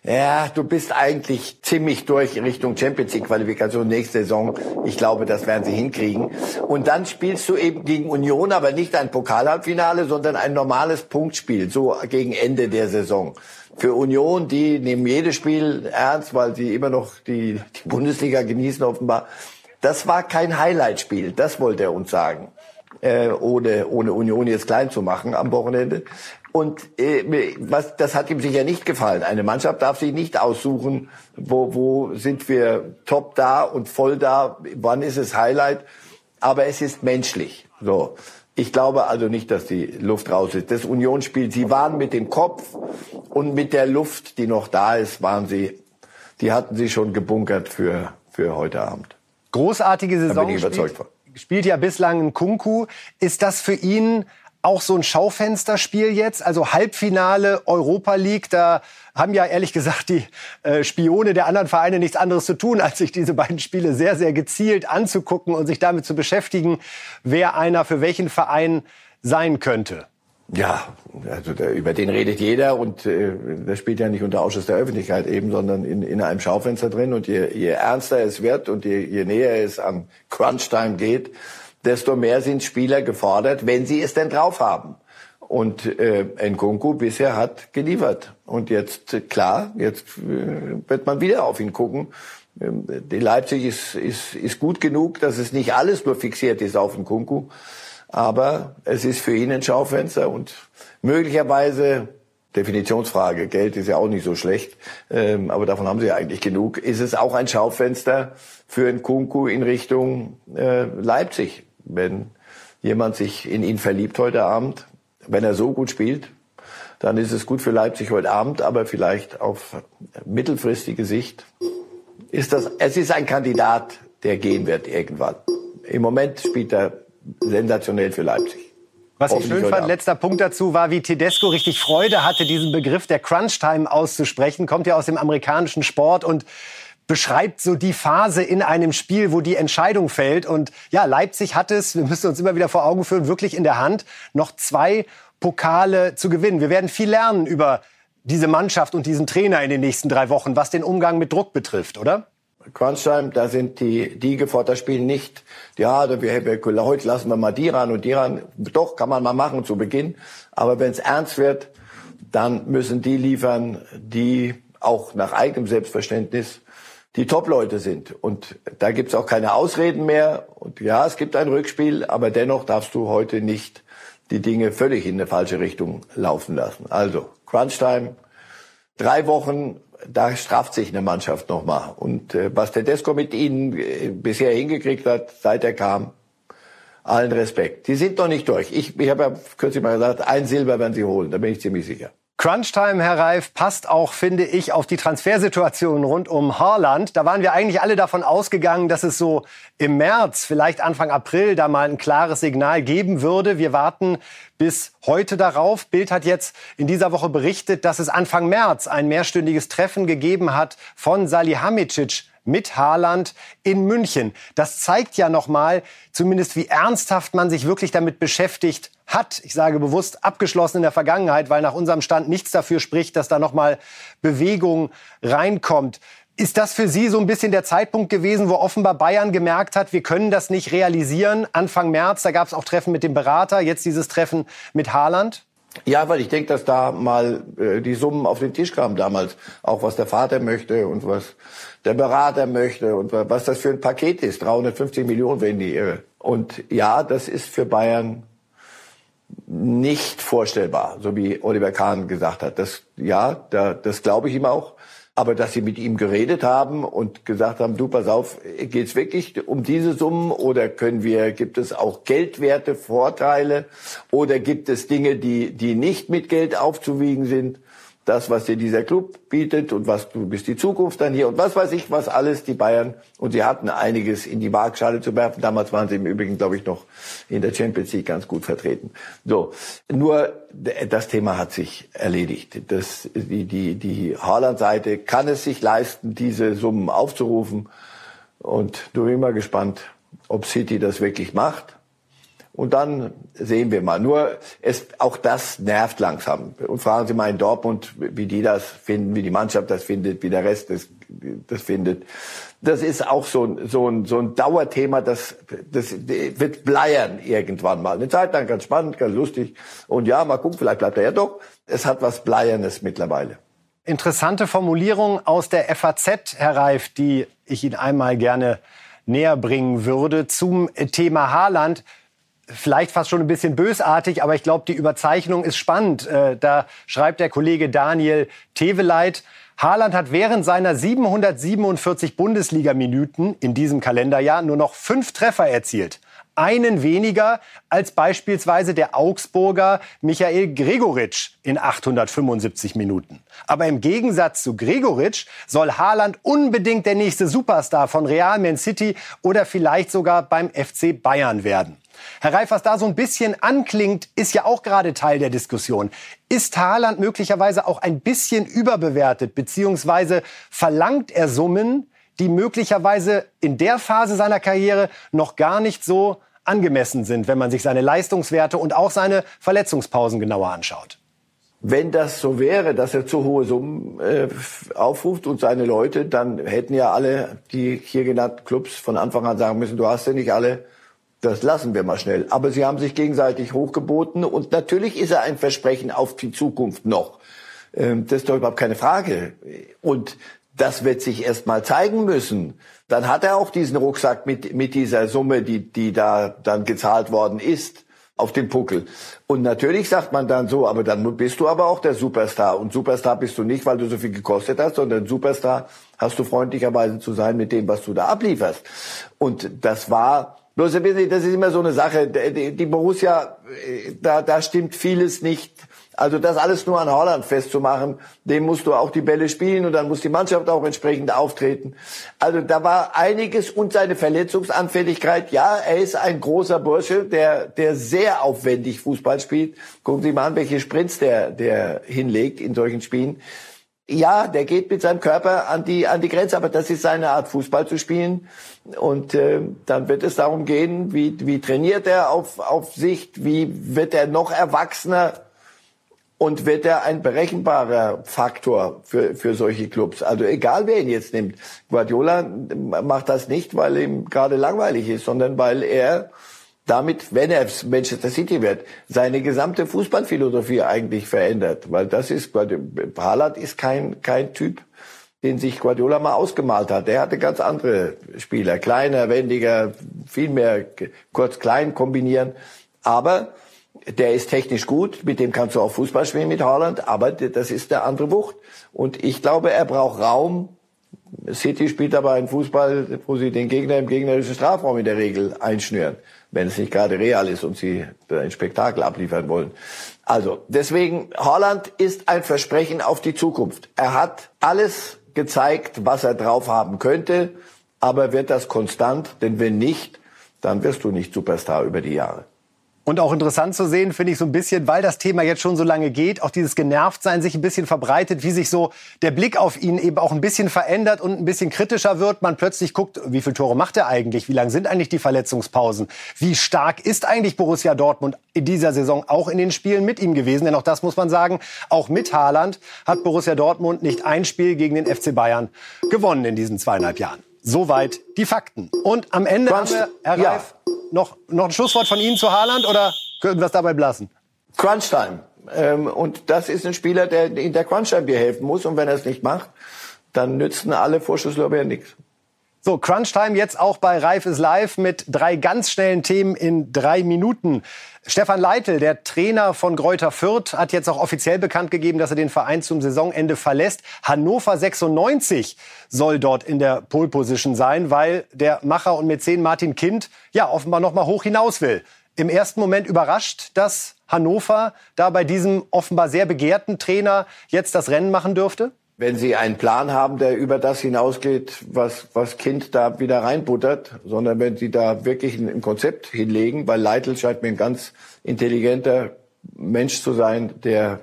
ja, du bist eigentlich ziemlich durch Richtung Champions League Qualifikation nächste Saison. Ich glaube, das werden sie hinkriegen. Und dann spielst du eben gegen Union, aber nicht ein Pokalhalbfinale, sondern ein normales Punktspiel, so gegen Ende der Saison. Für Union, die nehmen jedes Spiel ernst, weil sie immer noch die, die Bundesliga genießen offenbar. Das war kein Highlight-Spiel, das wollte er uns sagen. Äh, ohne, ohne Union jetzt klein zu machen am Wochenende. Und äh, was, das hat ihm sicher nicht gefallen. Eine Mannschaft darf sich nicht aussuchen, wo, wo sind wir top da und voll da, wann ist es Highlight. Aber es ist menschlich. So. Ich glaube also nicht, dass die Luft raus ist. Das Unionsspiel, sie waren mit dem Kopf und mit der Luft, die noch da ist, waren sie, die hatten sie schon gebunkert für, für heute Abend. Großartige Saison. Da bin ich überzeugt von spielt ja bislang ein Kunku. Ist das für ihn auch so ein Schaufensterspiel jetzt? Also Halbfinale Europa League, da haben ja ehrlich gesagt die äh, Spione der anderen Vereine nichts anderes zu tun, als sich diese beiden Spiele sehr, sehr gezielt anzugucken und sich damit zu beschäftigen, wer einer für welchen Verein sein könnte. Ja, also der, über den redet jeder und äh, der spielt ja nicht unter Ausschuss der Öffentlichkeit eben, sondern in, in einem Schaufenster drin. Und je, je ernster es wird und je, je näher es an Crunch-Time geht, desto mehr sind Spieler gefordert, wenn sie es denn drauf haben. Und äh, Nkunku bisher hat geliefert. Und jetzt, klar, jetzt äh, wird man wieder auf ihn gucken. Ähm, die Leipzig ist, ist, ist gut genug, dass es nicht alles nur fixiert ist auf Nkunku. Aber es ist für ihn ein Schaufenster und möglicherweise Definitionsfrage, Geld ist ja auch nicht so schlecht, ähm, aber davon haben sie ja eigentlich genug. Ist es auch ein Schaufenster für einen Kunku in Richtung äh, Leipzig, wenn jemand sich in ihn verliebt heute Abend, wenn er so gut spielt, dann ist es gut für Leipzig heute Abend, aber vielleicht auf mittelfristige Sicht ist das, es ist ein Kandidat, der gehen wird irgendwann. Im Moment spielt er sensationell für Leipzig. Was ich schön fand, letzter Punkt dazu war, wie Tedesco richtig Freude hatte, diesen Begriff der Crunch-Time auszusprechen. Kommt ja aus dem amerikanischen Sport und beschreibt so die Phase in einem Spiel, wo die Entscheidung fällt. Und ja, Leipzig hat es, wir müssen uns immer wieder vor Augen führen, wirklich in der Hand, noch zwei Pokale zu gewinnen. Wir werden viel lernen über diese Mannschaft und diesen Trainer in den nächsten drei Wochen, was den Umgang mit Druck betrifft, oder? Crunchtime, da sind die, die gefordert, spielen nicht, ja, wir, wir, heute lassen wir mal die ran und die ran. Doch, kann man mal machen zu Beginn. Aber wenn es ernst wird, dann müssen die liefern, die auch nach eigenem Selbstverständnis die Top-Leute sind. Und da gibt's auch keine Ausreden mehr. Und ja, es gibt ein Rückspiel, aber dennoch darfst du heute nicht die Dinge völlig in eine falsche Richtung laufen lassen. Also, Crunchtime, drei Wochen da strafft sich eine Mannschaft nochmal. Und äh, was Tedesco mit ihnen äh, bisher hingekriegt hat, seit er kam, allen Respekt. Die sind noch nicht durch. Ich, ich habe ja kürzlich mal gesagt, ein Silber werden sie holen, da bin ich ziemlich sicher. Crunchtime, Herr Reif, passt auch, finde ich, auf die Transfersituation rund um Haaland. Da waren wir eigentlich alle davon ausgegangen, dass es so im März, vielleicht Anfang April, da mal ein klares Signal geben würde. Wir warten bis heute darauf. Bild hat jetzt in dieser Woche berichtet, dass es Anfang März ein mehrstündiges Treffen gegeben hat von Salihamidzic mit Haaland in München. Das zeigt ja nochmal, zumindest wie ernsthaft man sich wirklich damit beschäftigt hat. Ich sage bewusst abgeschlossen in der Vergangenheit, weil nach unserem Stand nichts dafür spricht, dass da nochmal Bewegung reinkommt. Ist das für Sie so ein bisschen der Zeitpunkt gewesen, wo offenbar Bayern gemerkt hat, wir können das nicht realisieren? Anfang März, da gab es auch Treffen mit dem Berater, jetzt dieses Treffen mit Haaland? Ja, weil ich denke, dass da mal äh, die Summen auf den Tisch kamen damals. Auch was der Vater möchte und was der Berater möchte und was das für ein Paket ist. 350 Millionen, wenn die irre. Und ja, das ist für Bayern nicht vorstellbar, so wie Oliver Kahn gesagt hat. Das, ja, da, das glaube ich ihm auch. Aber dass sie mit ihm geredet haben und gesagt haben, du pass auf, geht's wirklich um diese Summen oder können wir, gibt es auch geldwerte Vorteile oder gibt es Dinge, die, die nicht mit Geld aufzuwiegen sind? Das, was dir dieser Club bietet und was du bist die Zukunft dann hier und was weiß ich, was alles die Bayern und sie hatten einiges in die Waagschale zu werfen. Damals waren sie im Übrigen, glaube ich, noch in der Champions League ganz gut vertreten. So, nur das Thema hat sich erledigt. Das, die die die Haaland-Seite kann es sich leisten, diese Summen aufzurufen und du bin mal gespannt, ob City das wirklich macht. Und dann sehen wir mal. Nur es, auch das nervt langsam. Und fragen Sie mal in Dortmund, wie die das finden, wie die Mannschaft das findet, wie der Rest das, das findet. Das ist auch so ein, so ein, so ein Dauerthema, das, das wird bleiern irgendwann mal. Eine Zeit lang ganz spannend, ganz lustig. Und ja, mal gucken, vielleicht bleibt er ja doch. Es hat was Bleiernes mittlerweile. Interessante Formulierung aus der FAZ, Herr Reif, die ich Ihnen einmal gerne näher bringen würde zum Thema Haaland. Vielleicht fast schon ein bisschen bösartig, aber ich glaube, die Überzeichnung ist spannend. Äh, da schreibt der Kollege Daniel Teveleit, Haaland hat während seiner 747 Bundesliga-Minuten in diesem Kalenderjahr nur noch fünf Treffer erzielt. Einen weniger als beispielsweise der Augsburger Michael Gregoritsch in 875 Minuten. Aber im Gegensatz zu Gregoritsch soll Haaland unbedingt der nächste Superstar von Real Man City oder vielleicht sogar beim FC Bayern werden. Herr Reif, was da so ein bisschen anklingt, ist ja auch gerade Teil der Diskussion. Ist Haaland möglicherweise auch ein bisschen überbewertet, beziehungsweise verlangt er Summen, die möglicherweise in der Phase seiner Karriere noch gar nicht so angemessen sind, wenn man sich seine Leistungswerte und auch seine Verletzungspausen genauer anschaut? Wenn das so wäre, dass er zu hohe Summen äh, aufruft und seine Leute, dann hätten ja alle die hier genannten Clubs von Anfang an sagen müssen, du hast ja nicht alle das lassen wir mal schnell. Aber sie haben sich gegenseitig hochgeboten und natürlich ist er ein Versprechen auf die Zukunft noch. Ähm, das ist doch überhaupt keine Frage. Und das wird sich erst mal zeigen müssen. Dann hat er auch diesen Rucksack mit, mit dieser Summe, die, die da dann gezahlt worden ist, auf dem Puckel. Und natürlich sagt man dann so, aber dann bist du aber auch der Superstar. Und Superstar bist du nicht, weil du so viel gekostet hast, sondern Superstar hast du freundlicherweise zu sein mit dem, was du da ablieferst. Und das war Bloß das ist immer so eine Sache. Die Borussia, da, da stimmt vieles nicht. Also das alles nur an Holland festzumachen, dem musst du auch die Bälle spielen und dann muss die Mannschaft auch entsprechend auftreten. Also da war einiges und seine Verletzungsanfälligkeit. Ja, er ist ein großer Bursche, der, der sehr aufwendig Fußball spielt. Gucken Sie mal an, welche Sprints der, der hinlegt in solchen Spielen. Ja, der geht mit seinem Körper an die, an die Grenze, aber das ist seine Art, Fußball zu spielen. Und äh, dann wird es darum gehen, wie, wie trainiert er auf, auf Sicht, wie wird er noch erwachsener und wird er ein berechenbarer Faktor für, für solche Clubs. Also egal, wer ihn jetzt nimmt. Guardiola macht das nicht, weil ihm gerade langweilig ist, sondern weil er damit, wenn er Manchester City wird, seine gesamte Fußballphilosophie eigentlich verändert. Weil das ist, Haaland ist kein, kein Typ, den sich Guardiola mal ausgemalt hat. Der hatte ganz andere Spieler. Kleiner, wendiger, viel mehr kurz klein kombinieren. Aber der ist technisch gut, mit dem kannst du auch Fußball spielen mit Haaland, aber das ist der andere Wucht. Und ich glaube, er braucht Raum. City spielt aber einen Fußball, wo sie den Gegner im gegnerischen Strafraum in der Regel einschnüren wenn es nicht gerade real ist und sie ein Spektakel abliefern wollen. Also deswegen, Holland ist ein Versprechen auf die Zukunft. Er hat alles gezeigt, was er drauf haben könnte, aber wird das konstant? Denn wenn nicht, dann wirst du nicht Superstar über die Jahre. Und auch interessant zu sehen, finde ich so ein bisschen, weil das Thema jetzt schon so lange geht, auch dieses Genervtsein sich ein bisschen verbreitet, wie sich so der Blick auf ihn eben auch ein bisschen verändert und ein bisschen kritischer wird. Man plötzlich guckt, wie viele Tore macht er eigentlich? Wie lang sind eigentlich die Verletzungspausen? Wie stark ist eigentlich Borussia Dortmund in dieser Saison auch in den Spielen mit ihm gewesen? Denn auch das muss man sagen, auch mit Haaland hat Borussia Dortmund nicht ein Spiel gegen den FC Bayern gewonnen in diesen zweieinhalb Jahren. Soweit die Fakten. Und am Ende Crunch, haben wir, Herr ja. Reif, noch, noch ein Schlusswort von Ihnen zu Haaland oder können wir es dabei blassen? Crunch-Time. Ähm, und das ist ein Spieler, der in der Crunch-Time dir helfen muss. Und wenn er es nicht macht, dann nützen alle Vorschusslorbeeren nichts. So, Crunch-Time jetzt auch bei Reif ist live mit drei ganz schnellen Themen in drei Minuten. Stefan Leitl, der Trainer von Greuther Fürth, hat jetzt auch offiziell bekannt gegeben, dass er den Verein zum Saisonende verlässt. Hannover 96 soll dort in der Pole Position sein, weil der Macher und Mäzen Martin Kind ja offenbar noch mal hoch hinaus will. Im ersten Moment überrascht, dass Hannover da bei diesem offenbar sehr begehrten Trainer jetzt das Rennen machen dürfte? Wenn Sie einen Plan haben, der über das hinausgeht, was, was Kind da wieder reinbuttert, sondern wenn Sie da wirklich ein, ein Konzept hinlegen, weil Leitl scheint mir ein ganz intelligenter Mensch zu sein, der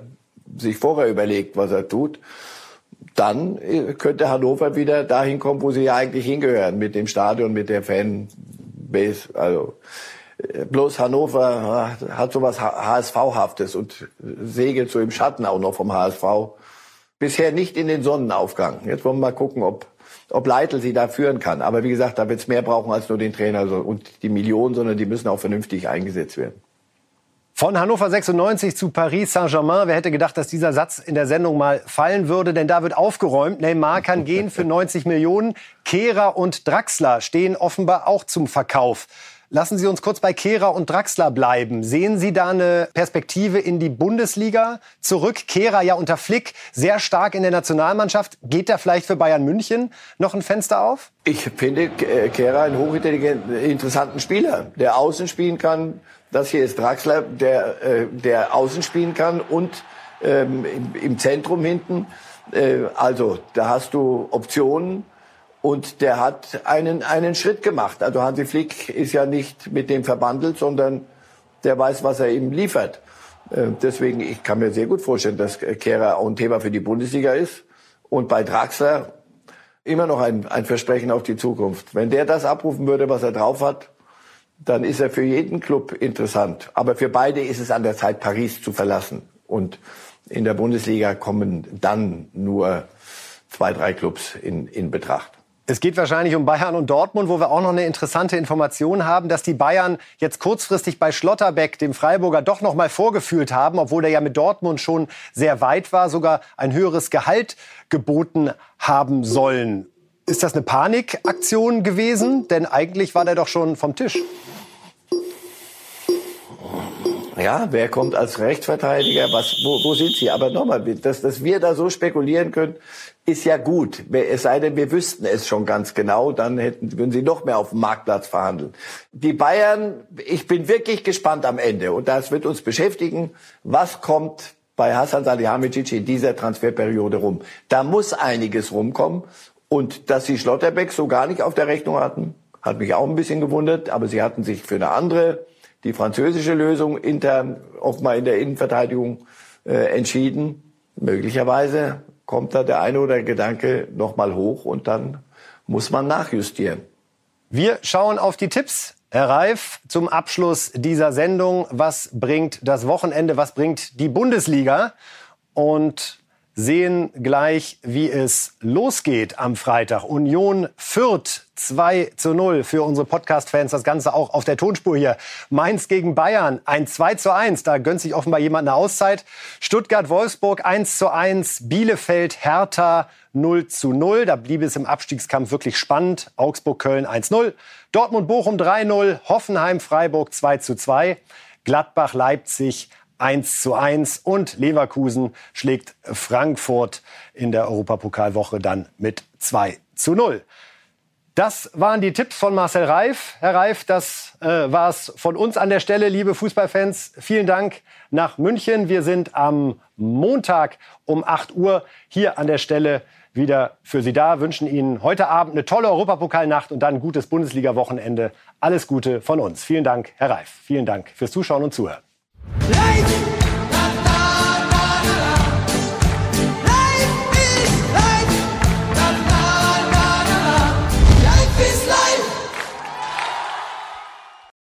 sich vorher überlegt, was er tut, dann äh, könnte Hannover wieder dahin kommen, wo sie ja eigentlich hingehören, mit dem Stadion, mit der Fanbase. Also äh, bloß Hannover äh, hat sowas HSV-haftes und segelt so im Schatten auch noch vom HSV bisher nicht in den Sonnenaufgang. Jetzt wollen wir mal gucken, ob, ob Leitl sie da führen kann. Aber wie gesagt, da wird es mehr brauchen als nur den Trainer und die Millionen, sondern die müssen auch vernünftig eingesetzt werden. Von Hannover 96 zu Paris Saint-Germain. Wer hätte gedacht, dass dieser Satz in der Sendung mal fallen würde? Denn da wird aufgeräumt. Neymar kann gehen für 90 Millionen. Kehrer und Draxler stehen offenbar auch zum Verkauf. Lassen Sie uns kurz bei Kehrer und Draxler bleiben. Sehen Sie da eine Perspektive in die Bundesliga zurück? Kehrer ja unter Flick sehr stark in der Nationalmannschaft. Geht da vielleicht für Bayern München noch ein Fenster auf? Ich finde Kehrer einen hochintelligenten, interessanten Spieler, der außen spielen kann. Das hier ist Draxler, der, äh, der außen spielen kann und ähm, im, Zentrum hinten. Äh, also da hast du Optionen und der hat einen, einen Schritt gemacht. Also Hansi Flick ist ja nicht mit dem verbandelt, sondern der weiß, was er ihm liefert. Äh, deswegen, ich kann mir sehr gut vorstellen, dass Kehrer auch ein Thema für die Bundesliga ist. Und bei Draxler immer noch ein, ein Versprechen auf die Zukunft. Wenn der das abrufen würde, was er drauf hat, dann ist er für jeden Club interessant. Aber für beide ist es an der Zeit, Paris zu verlassen. Und in der Bundesliga kommen dann nur zwei, drei Clubs in, in Betracht. Es geht wahrscheinlich um Bayern und Dortmund, wo wir auch noch eine interessante Information haben, dass die Bayern jetzt kurzfristig bei Schlotterbeck, dem Freiburger, doch noch mal vorgefühlt haben, obwohl der ja mit Dortmund schon sehr weit war, sogar ein höheres Gehalt geboten haben sollen. Ist das eine Panikaktion gewesen? Denn eigentlich war der doch schon vom Tisch. Ja, wer kommt als Rechtsverteidiger? Was, wo, wo sind Sie? Aber nochmal, dass, dass wir da so spekulieren können, ist ja gut. Es sei denn, wir wüssten es schon ganz genau, dann hätten, würden sie noch mehr auf dem Marktplatz verhandeln. Die Bayern, ich bin wirklich gespannt am Ende und das wird uns beschäftigen. Was kommt bei Hassan Salihamidzic in dieser Transferperiode rum? Da muss einiges rumkommen und dass sie Schlotterbeck so gar nicht auf der Rechnung hatten, hat mich auch ein bisschen gewundert, aber sie hatten sich für eine andere, die französische Lösung intern, offenbar in der Innenverteidigung äh, entschieden. Möglicherweise kommt da der eine oder der Gedanke nochmal hoch und dann muss man nachjustieren. Wir schauen auf die Tipps. Herr Reif, zum Abschluss dieser Sendung, was bringt das Wochenende, was bringt die Bundesliga? Und sehen gleich, wie es losgeht am Freitag. Union Fürth 2 zu 0 für unsere Podcast-Fans. Das Ganze auch auf der Tonspur hier. Mainz gegen Bayern ein 2 zu 1. Da gönnt sich offenbar jemand eine Auszeit. Stuttgart-Wolfsburg 1 zu 1. Bielefeld-Hertha 0 zu 0. Da blieb es im Abstiegskampf wirklich spannend. Augsburg-Köln 1-0. Dortmund-Bochum 3-0. Hoffenheim-Freiburg 2 zu 2. Gladbach-Leipzig 1 zu 1 und Leverkusen schlägt Frankfurt in der Europapokalwoche dann mit 2 zu 0. Das waren die Tipps von Marcel Reif. Herr Reif, das äh, war es von uns an der Stelle, liebe Fußballfans. Vielen Dank nach München. Wir sind am Montag um 8 Uhr hier an der Stelle wieder für Sie da. Wünschen Ihnen heute Abend eine tolle Europapokalnacht und dann ein gutes Bundesliga-Wochenende. Alles Gute von uns. Vielen Dank, Herr Reif. Vielen Dank fürs Zuschauen und Zuhören. Light!